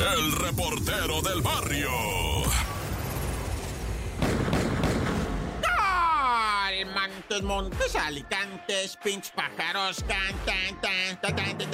el reportero del barrio. Montes, montes, alicantes, pinch pájaros, cantan, tan, tan, tan,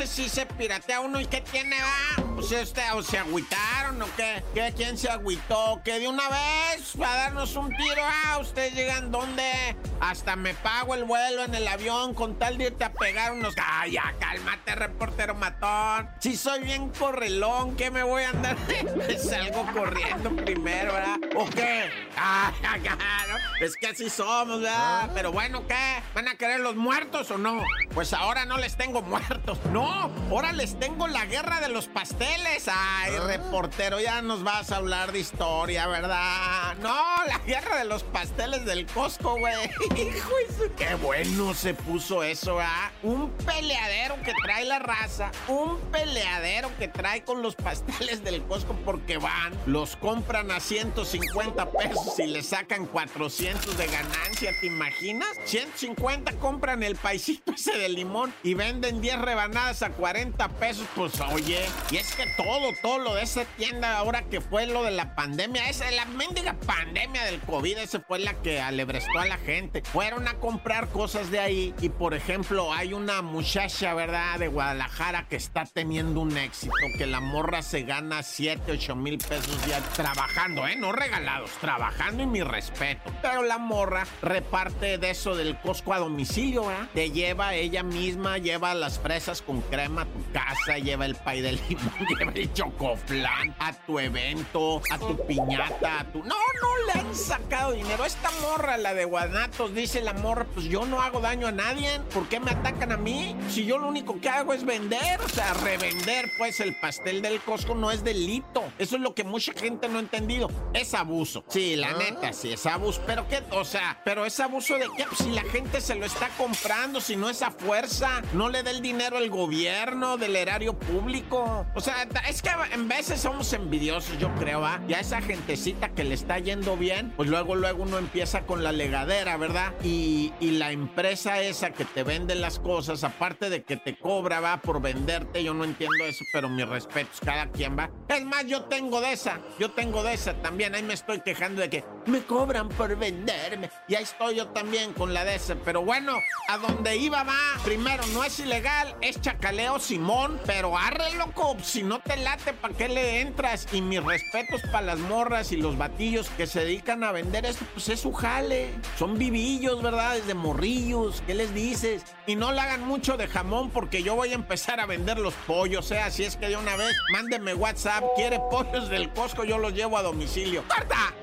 veces sí se piratea uno y ¿qué tiene, va? Pues este, o se agüitaron o qué, ¿qué? ¿Quién se agüitó? Que de una vez va a darnos un tiro, ah, ustedes llegan donde hasta me pago el vuelo en el avión con tal de irte a pegar unos, ay, ya, cálmate, reportero matón, si soy bien correlón, ¿qué me voy a andar? me salgo corriendo primero, ¿verdad? ¿O qué? Ah, claro. Es que así somos, ¿verdad? Pero bueno, ¿qué? ¿Van a querer los muertos o no? Pues ahora no les tengo muertos. No, ahora les tengo la guerra de los pasteles. Ay, reportero, ya nos vas a hablar de historia, ¿verdad? No, la guerra de los pasteles del Costco, güey. Hijo, qué bueno se puso eso, ¿ah? Un peleadero que trae la raza, un peleadero que trae con los pasteles del Costco porque van, los compran a 150 pesos y le sacan 400 de ganancia, ¿te imaginas? 150 compran el paisito ese de limón y venden 10 rebanadas a 40 pesos, pues oye, y es que todo, todo lo de esa tienda ahora que fue lo de la pandemia, esa, la mendiga pandemia del COVID, esa fue la que alebrestó a la gente. Fueron a comprar cosas de ahí y por ejemplo hay una muchacha, ¿verdad? De Guadalajara que está teniendo un éxito, que la morra se gana 7, 8 mil pesos ya trabajando, ¿eh? No regalados, trabajando y mi respeto. Pero la morra reparte de eso del Costco a domicilio, ¿verdad? Te lleva ella misma, lleva las fresas con crema a tu casa, lleva el pay de limón, lleva el chocoflan a tu evento, a tu piñata, a tu... No, no le han sacado dinero. Esta morra, la de Guanatos, dice la morra, pues yo no hago daño a nadie. ¿Por qué me atacan a mí? Si yo lo único que hago es vender, o sea, revender, pues el pastel del Costco no es delito. Eso es lo que mucha gente no ha entendido. Es abuso. Sí, la neta, sí, es abuso. Pero qué, o sea, pero es abuso de qué? Pues si la gente se lo está comprando, si no es a fuerza, no le da el dinero al gobierno, del erario público. O sea, es que en veces somos envidiosos, yo creo, ¿ah? Y a esa gentecita que le está yendo bien, pues luego, luego uno empieza con la legadera, ¿verdad? Y, y la empresa esa que te vende las cosas, aparte de que te cobra, va, por venderte, yo no entiendo eso, pero mis respetos, cada quien va. Es más, yo tengo de esa, yo tengo de esa también, ahí me estoy quejando de que me cobran por venderme. Y ahí estoy yo también con la de. Pero bueno, a donde iba va. Primero, no es ilegal, es chacaleo Simón, pero arre loco. Si no te late, ¿para qué le entras? Y mis respetos para las morras y los batillos que se dedican a vender esto, pues es su jale. Son vivillos, ¿verdad? Desde morrillos. ¿Qué les dices? Y no le hagan mucho de jamón porque yo voy a empezar a vender los pollos. O sea, si es que de una vez, mándeme WhatsApp. Quiere pollos del Costco, yo los llevo a domicilio. ¡Corta!